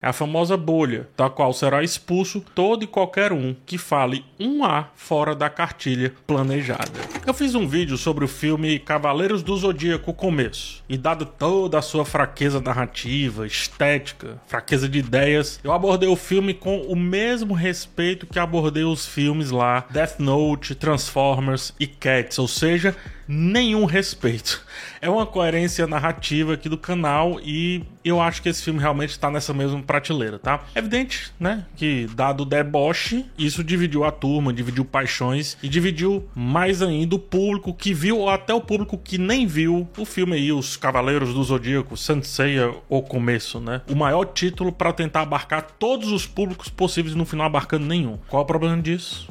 É a famosa bolha, da qual será expulso todo e qualquer um que fale um A fora da cartilha planejada. Eu fiz um vídeo sobre o filme Cavaleiros do Zodíaco Começo, e dada toda a sua fraqueza narrativa, estética, fraqueza de ideias, eu abordei o filme com o mesmo respeito que abordei os filmes lá Death Note, Transformers e Cats, ou seja, nenhum respeito. É uma coerência narrativa aqui do canal e eu acho que esse filme realmente está nessa mesma prateleira, tá? É evidente, né, que dado o deboche, isso dividiu a turma, dividiu paixões e dividiu mais ainda o público que viu ou até o público que nem viu o filme aí, Os Cavaleiros do Zodíaco, Sanseia ou Começo, né? O maior título para tentar abarcar todos os públicos possíveis no final abarcando nenhum. Qual é o problema disso?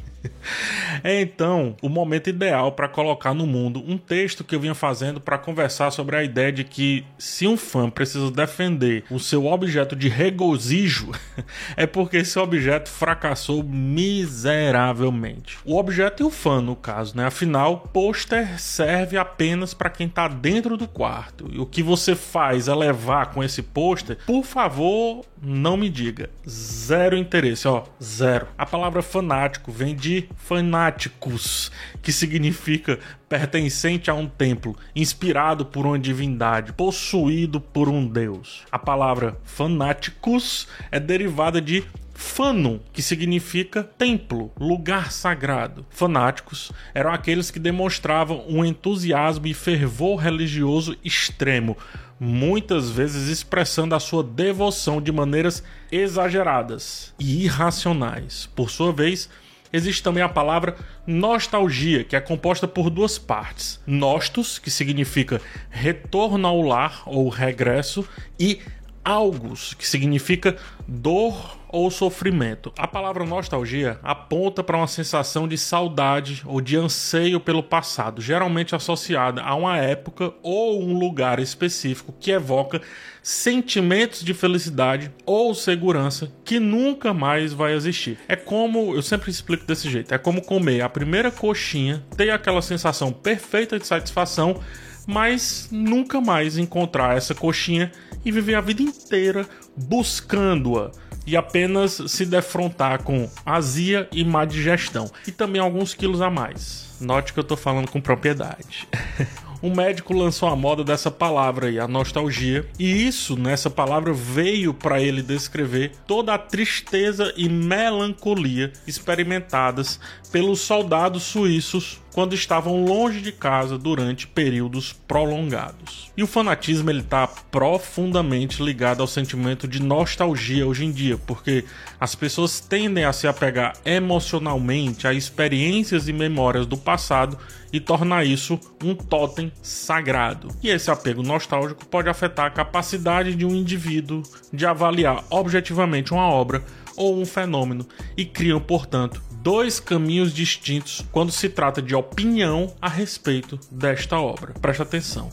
É então o momento ideal para colocar no mundo um texto que eu vinha fazendo para conversar sobre a ideia de que se um fã precisa defender o seu objeto de regozijo, é porque esse objeto fracassou miseravelmente. O objeto e o fã, no caso, né? Afinal, pôster serve apenas para quem está dentro do quarto. E o que você faz é levar com esse pôster, por favor, não me diga. Zero interesse, ó, zero. A palavra fanático vem de de fanáticos, que significa pertencente a um templo, inspirado por uma divindade, possuído por um deus. A palavra fanáticos é derivada de Fano, que significa templo, lugar sagrado. Fanáticos eram aqueles que demonstravam um entusiasmo e fervor religioso extremo, muitas vezes expressando a sua devoção de maneiras exageradas e irracionais. Por sua vez, Existe também a palavra nostalgia, que é composta por duas partes: nostos, que significa retorno ao lar ou regresso, e algos, que significa dor ou sofrimento. A palavra nostalgia aponta para uma sensação de saudade ou de anseio pelo passado, geralmente associada a uma época ou um lugar específico que evoca sentimentos de felicidade ou segurança que nunca mais vai existir. É como, eu sempre explico desse jeito, é como comer a primeira coxinha, ter aquela sensação perfeita de satisfação, mas nunca mais encontrar essa coxinha e viver a vida inteira buscando-a e apenas se defrontar com azia e má digestão e também alguns quilos a mais. Note que eu tô falando com propriedade. um médico lançou a moda dessa palavra aí, a nostalgia, e isso nessa palavra veio para ele descrever toda a tristeza e melancolia experimentadas pelos soldados suíços quando estavam longe de casa durante períodos prolongados. E o fanatismo ele está profundamente ligado ao sentimento de nostalgia hoje em dia, porque as pessoas tendem a se apegar emocionalmente a experiências e memórias do passado e tornar isso um totem sagrado. E esse apego nostálgico pode afetar a capacidade de um indivíduo de avaliar objetivamente uma obra ou um fenômeno e criam, portanto, dois caminhos distintos quando se trata de opinião a respeito desta obra. Presta atenção.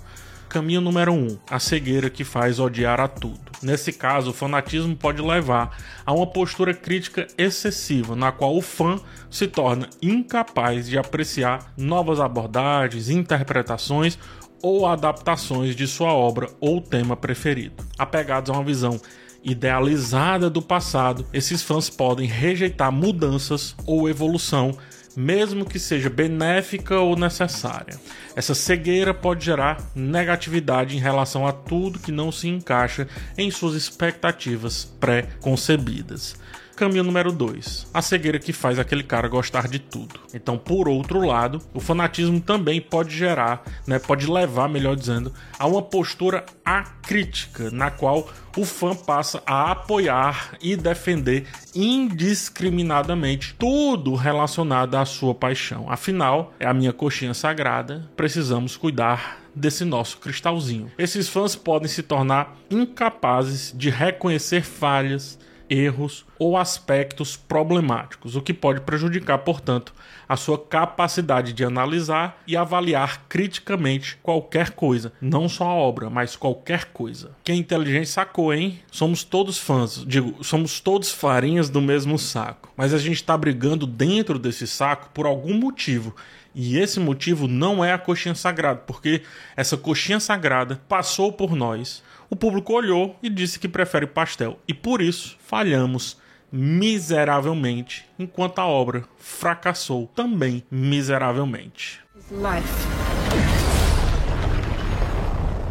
Caminho número 1: um, a cegueira que faz odiar a tudo. Nesse caso, o fanatismo pode levar a uma postura crítica excessiva, na qual o fã se torna incapaz de apreciar novas abordagens, interpretações ou adaptações de sua obra ou tema preferido. Apegados a uma visão idealizada do passado, esses fãs podem rejeitar mudanças ou evolução, mesmo que seja benéfica ou necessária. Essa cegueira pode gerar negatividade em relação a tudo que não se encaixa em suas expectativas pré-concebidas. Caminho número 2. A cegueira que faz aquele cara gostar de tudo. Então, por outro lado, o fanatismo também pode gerar, né, pode levar, melhor dizendo, a uma postura acrítica, na qual o fã passa a apoiar e defender indiscriminadamente tudo relacionado à sua paixão. Afinal, é a minha coxinha sagrada, precisamos cuidar desse nosso cristalzinho. Esses fãs podem se tornar incapazes de reconhecer falhas, erros ou aspectos problemáticos, o que pode prejudicar, portanto, a sua capacidade de analisar e avaliar criticamente qualquer coisa, não só a obra, mas qualquer coisa. Quem é inteligente sacou, hein? Somos todos fãs, digo, somos todos farinhas do mesmo saco, mas a gente está brigando dentro desse saco por algum motivo E esse motivo não é a coxinha sagrada, porque essa coxinha sagrada passou por nós. O público olhou e disse que prefere pastel. E por isso falhamos miseravelmente, enquanto a obra fracassou também miseravelmente. Life.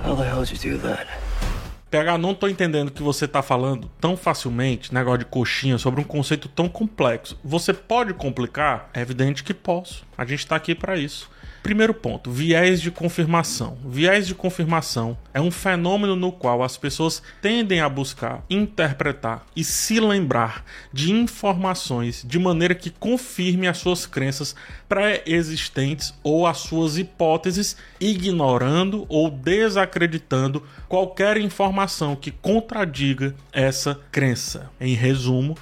How the hell did you do that? PH, não tô entendendo que você tá falando tão facilmente, negócio de coxinha, sobre um conceito tão complexo. Você pode complicar? É evidente que posso. A gente tá aqui para isso. Primeiro ponto, viés de confirmação. Viés de confirmação é um fenômeno no qual as pessoas tendem a buscar, interpretar e se lembrar de informações de maneira que confirme as suas crenças pré-existentes ou as suas hipóteses, ignorando ou desacreditando qualquer informação que contradiga essa crença. Em resumo,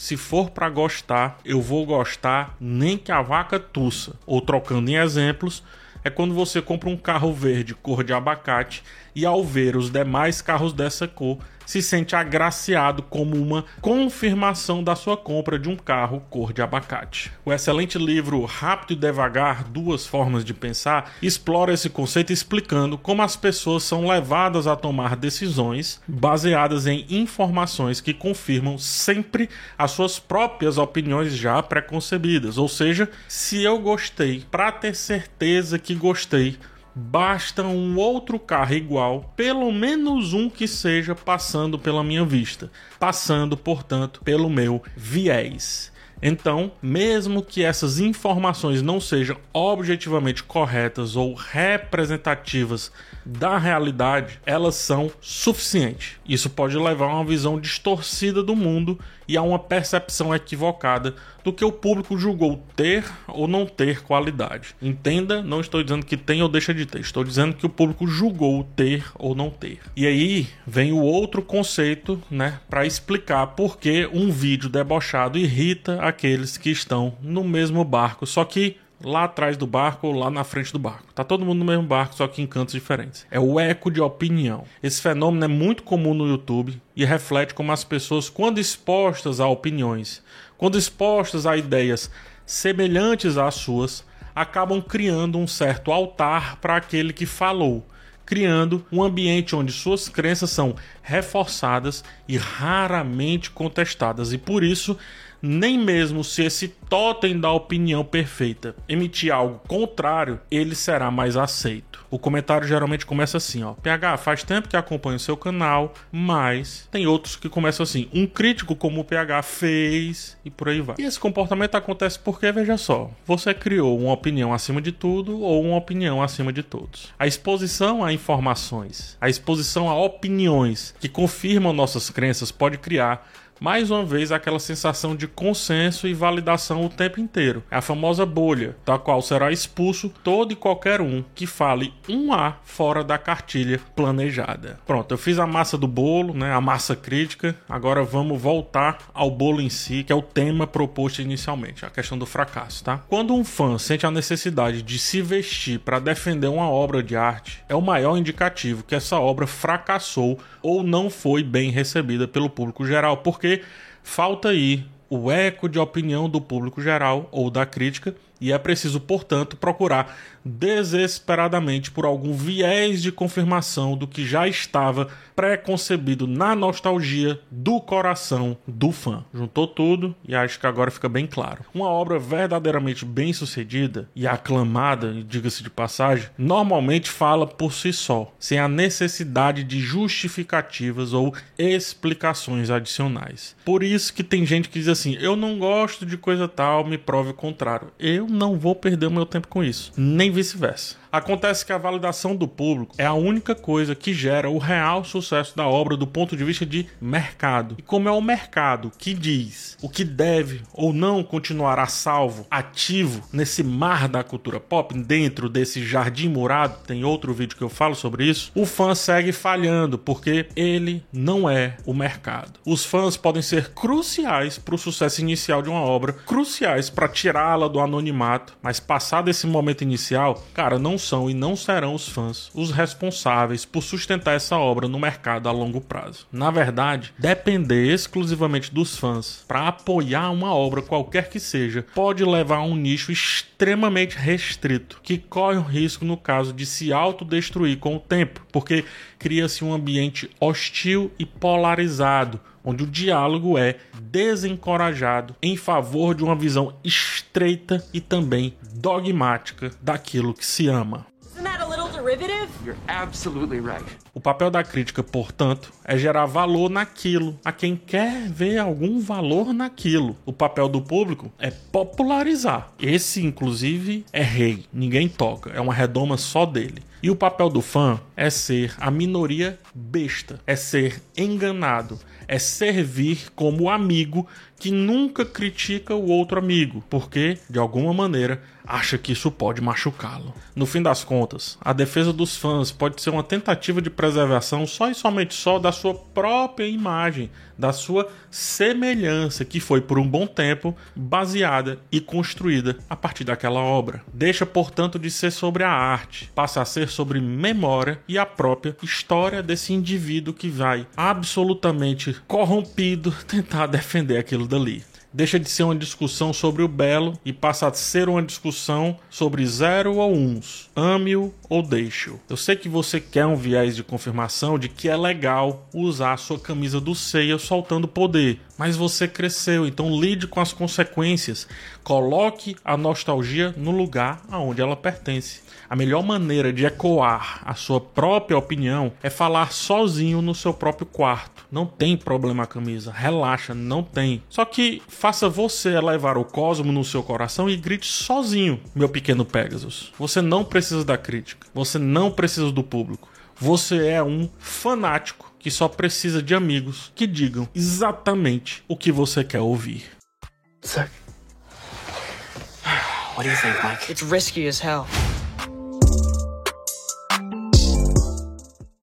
se for para gostar, eu vou gostar nem que a vaca tussa. Ou trocando em exemplos, é quando você compra um carro verde cor de abacate e ao ver os demais carros dessa cor, se sente agraciado como uma confirmação da sua compra de um carro cor de abacate. O excelente livro Rápido e Devagar: Duas Formas de Pensar explora esse conceito explicando como as pessoas são levadas a tomar decisões baseadas em informações que confirmam sempre as suas próprias opiniões já preconcebidas. Ou seja, se eu gostei, para ter certeza que gostei, basta um outro carro igual, pelo menos um que seja passando pela minha vista, passando, portanto, pelo meu viés. Então, mesmo que essas informações não sejam objetivamente corretas ou representativas da realidade, elas são suficientes. Isso pode levar a uma visão distorcida do mundo e a uma percepção equivocada do que o público julgou ter ou não ter qualidade. Entenda, não estou dizendo que tem ou deixa de ter, estou dizendo que o público julgou ter ou não ter. E aí vem o outro conceito, né, para explicar por que um vídeo debochado irrita aqueles que estão no mesmo barco, só que lá atrás do barco ou lá na frente do barco. Tá todo mundo no mesmo barco, só que em cantos diferentes. É o eco de opinião. Esse fenômeno é muito comum no YouTube e reflete como as pessoas, quando expostas a opiniões, quando expostas a ideias semelhantes às suas, acabam criando um certo altar para aquele que falou, criando um ambiente onde suas crenças são reforçadas e raramente contestadas, e por isso nem mesmo se esse totem da opinião perfeita emitir algo contrário, ele será mais aceito. O comentário geralmente começa assim, ó: "PH, faz tempo que acompanho o seu canal, mas tem outros que começam assim: um crítico como o PH fez e por aí vai". E esse comportamento acontece porque veja só, você criou uma opinião acima de tudo ou uma opinião acima de todos. A exposição a informações, a exposição a opiniões que confirmam nossas crenças pode criar mais uma vez aquela sensação de consenso e validação o tempo inteiro. É a famosa bolha, da qual será expulso todo e qualquer um que fale um A fora da cartilha planejada. Pronto, eu fiz a massa do bolo, né, a massa crítica. Agora vamos voltar ao bolo em si, que é o tema proposto inicialmente, a questão do fracasso, tá? Quando um fã sente a necessidade de se vestir para defender uma obra de arte, é o maior indicativo que essa obra fracassou ou não foi bem recebida pelo público geral, porque falta aí o eco de opinião do público geral ou da crítica e é preciso, portanto, procurar desesperadamente por algum viés de confirmação do que já estava pré-concebido na nostalgia do coração do fã. Juntou tudo e acho que agora fica bem claro. Uma obra verdadeiramente bem sucedida e aclamada, diga-se de passagem, normalmente fala por si só, sem a necessidade de justificativas ou explicações adicionais. Por isso que tem gente que diz assim: eu não gosto de coisa tal, me prove o contrário. Eu não vou perder o meu tempo com isso. Nem vice-versa. Acontece que a validação do público é a única coisa que gera o real sucesso da obra do ponto de vista de mercado. E como é o mercado que diz o que deve ou não continuar a salvo, ativo nesse mar da cultura pop, dentro desse jardim murado, tem outro vídeo que eu falo sobre isso, o fã segue falhando porque ele não é o mercado. Os fãs podem ser cruciais para o sucesso inicial de uma obra, cruciais para tirá-la do anonimato, mas passado esse momento inicial, cara, não são e não serão os fãs os responsáveis por sustentar essa obra no mercado a longo prazo. Na verdade, depender exclusivamente dos fãs para apoiar uma obra qualquer que seja pode levar a um nicho extremamente restrito, que corre o risco no caso de se autodestruir com o tempo, porque cria-se um ambiente hostil e polarizado, onde o diálogo é desencorajado em favor de uma visão estreita e também dogmática daquilo que se ama. You're absolutely right. O papel da crítica, portanto, é gerar valor naquilo, a quem quer ver algum valor naquilo. O papel do público é popularizar. Esse, inclusive, é rei, ninguém toca, é uma redoma só dele. E o papel do fã é ser a minoria besta, é ser enganado, é servir como amigo que nunca critica o outro amigo, porque, de alguma maneira, acha que isso pode machucá-lo. No fim das contas, a defesa dos fãs pode ser uma tentativa de preservação só e somente só da sua própria imagem, da sua semelhança, que foi por um bom tempo baseada e construída a partir daquela obra. Deixa, portanto, de ser sobre a arte, passa a ser sobre memória e a própria história desse indivíduo que vai absolutamente corrompido tentar defender aquilo dali deixa de ser uma discussão sobre o belo e passa a ser uma discussão sobre zero ou uns, ame-o ou deixe-o. Eu sei que você quer um viés de confirmação de que é legal usar a sua camisa do Seiya soltando poder, mas você cresceu, então lide com as consequências. Coloque a nostalgia no lugar aonde ela pertence. A melhor maneira de ecoar a sua própria opinião é falar sozinho no seu próprio quarto. Não tem problema a camisa, relaxa, não tem. Só que faça você elevar o cosmo no seu coração e grite sozinho, meu pequeno Pegasus. Você não precisa da crítica, você não precisa do público. Você é um fanático que só precisa de amigos que digam exatamente o que você quer ouvir. Sir. What do you think, Mike? It's risky as hell.